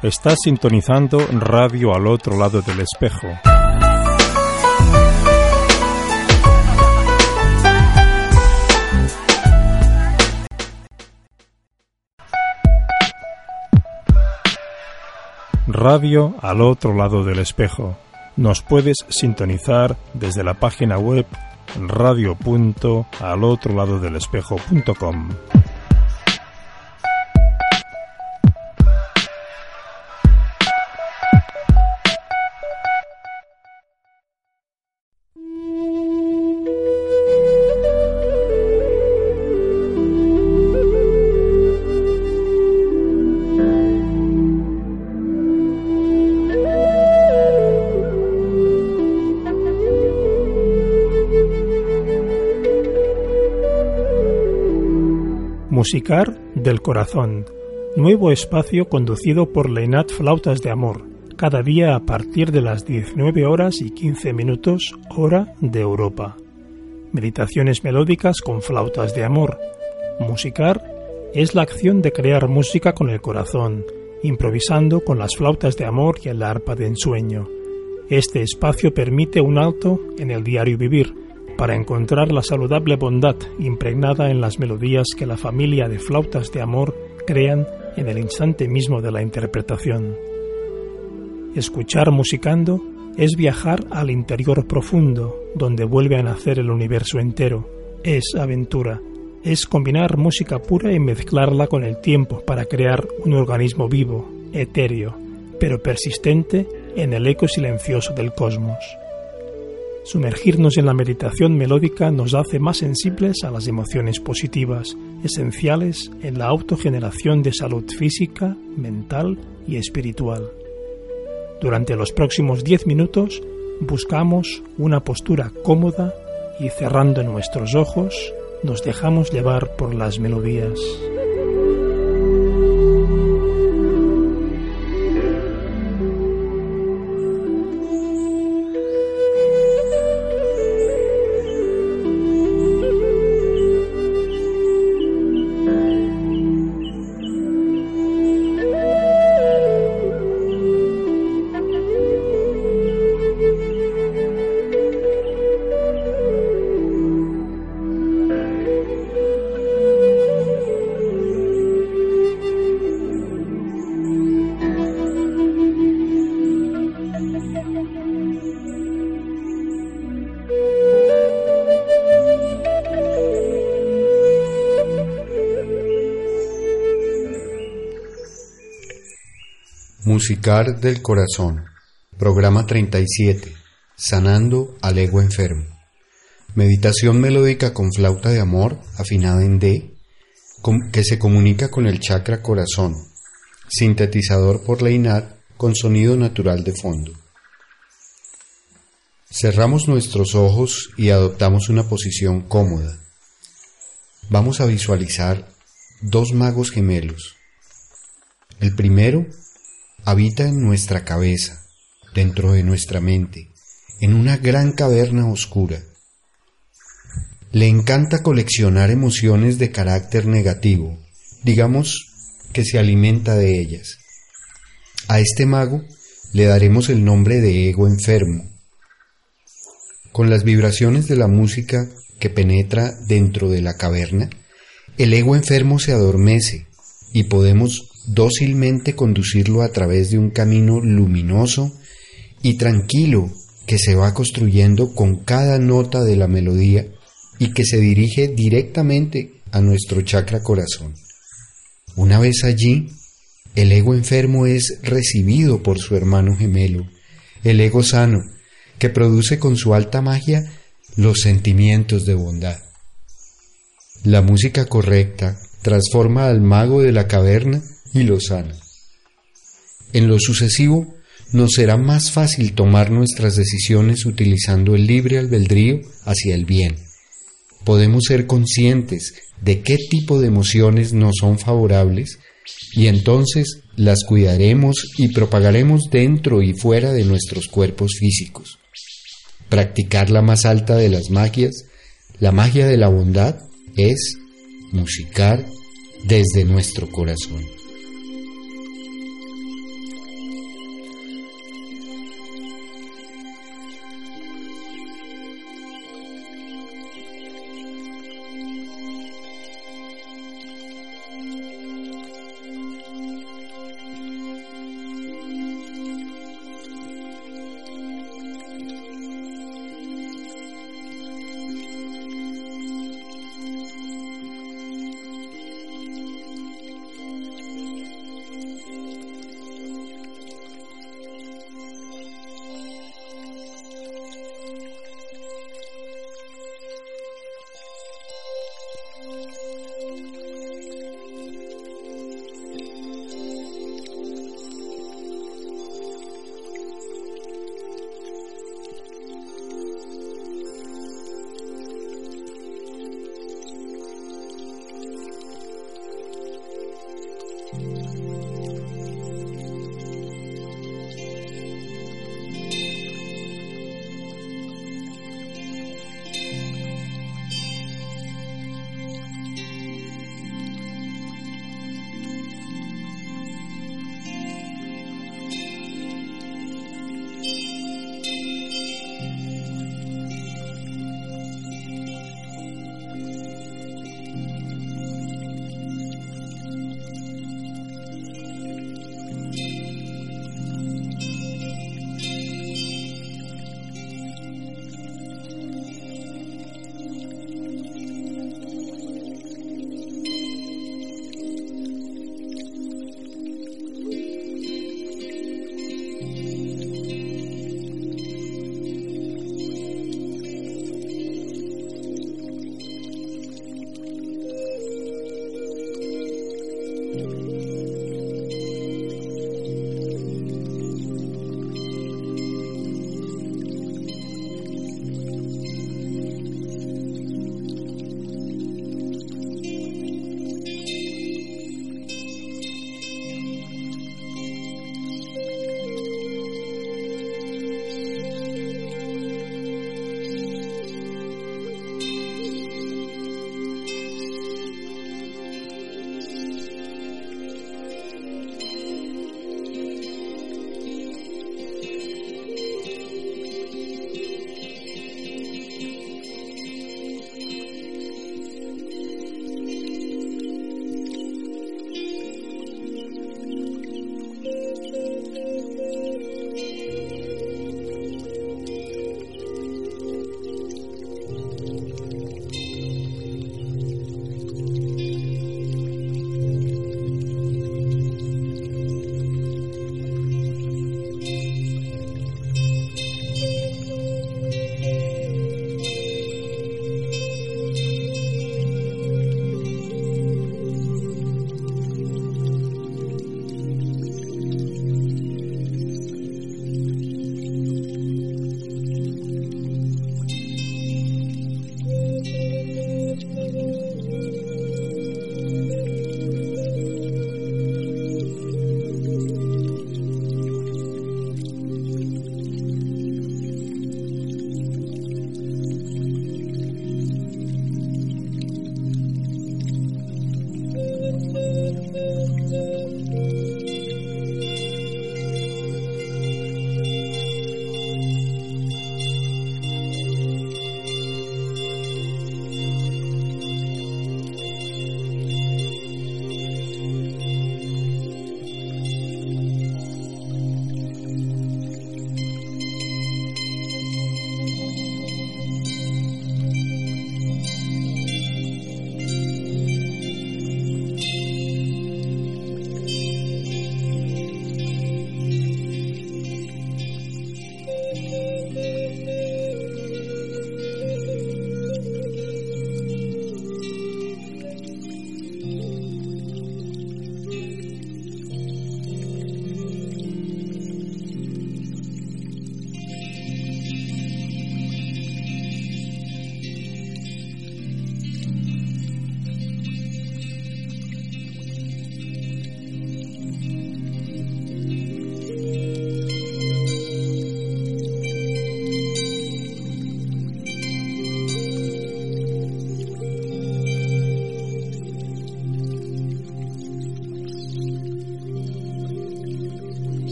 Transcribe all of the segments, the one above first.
Estás sintonizando Radio al otro lado del espejo. Radio al otro lado del espejo. Nos puedes sintonizar desde la página web radio.alotroladodelespejo.com. Musicar del Corazón, nuevo espacio conducido por Leinat Flautas de Amor, cada día a partir de las 19 horas y 15 minutos hora de Europa. Meditaciones melódicas con flautas de amor. Musicar es la acción de crear música con el corazón, improvisando con las flautas de amor y el arpa de ensueño. Este espacio permite un alto en el diario vivir, para encontrar la saludable bondad impregnada en las melodías que la familia de flautas de amor crean en el instante mismo de la interpretación. Escuchar musicando es viajar al interior profundo, donde vuelve a nacer el universo entero. Es aventura. Es combinar música pura y mezclarla con el tiempo para crear un organismo vivo, etéreo, pero persistente en el eco silencioso del cosmos. Sumergirnos en la meditación melódica nos hace más sensibles a las emociones positivas, esenciales en la autogeneración de salud física, mental y espiritual. Durante los próximos 10 minutos buscamos una postura cómoda y cerrando nuestros ojos nos dejamos llevar por las melodías. Musicar del Corazón, programa 37, Sanando al Ego Enfermo. Meditación melódica con flauta de amor, afinada en D, que se comunica con el chakra corazón, sintetizador por Leinat con sonido natural de fondo. Cerramos nuestros ojos y adoptamos una posición cómoda. Vamos a visualizar dos magos gemelos. El primero habita en nuestra cabeza, dentro de nuestra mente, en una gran caverna oscura. Le encanta coleccionar emociones de carácter negativo, digamos que se alimenta de ellas. A este mago le daremos el nombre de ego enfermo. Con las vibraciones de la música que penetra dentro de la caverna, el ego enfermo se adormece y podemos dócilmente conducirlo a través de un camino luminoso y tranquilo que se va construyendo con cada nota de la melodía y que se dirige directamente a nuestro chakra corazón. Una vez allí, el ego enfermo es recibido por su hermano gemelo, el ego sano, que produce con su alta magia los sentimientos de bondad. La música correcta transforma al mago de la caverna y lo sana. En lo sucesivo, nos será más fácil tomar nuestras decisiones utilizando el libre albedrío hacia el bien. Podemos ser conscientes de qué tipo de emociones nos son favorables y entonces las cuidaremos y propagaremos dentro y fuera de nuestros cuerpos físicos. Practicar la más alta de las magias, la magia de la bondad, es musicar desde nuestro corazón.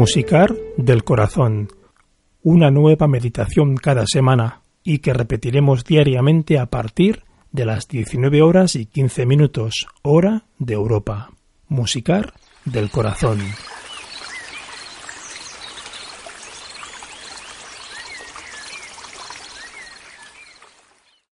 Musicar del Corazón, una nueva meditación cada semana y que repetiremos diariamente a partir de las 19 horas y 15 minutos hora de Europa. Musicar del Corazón.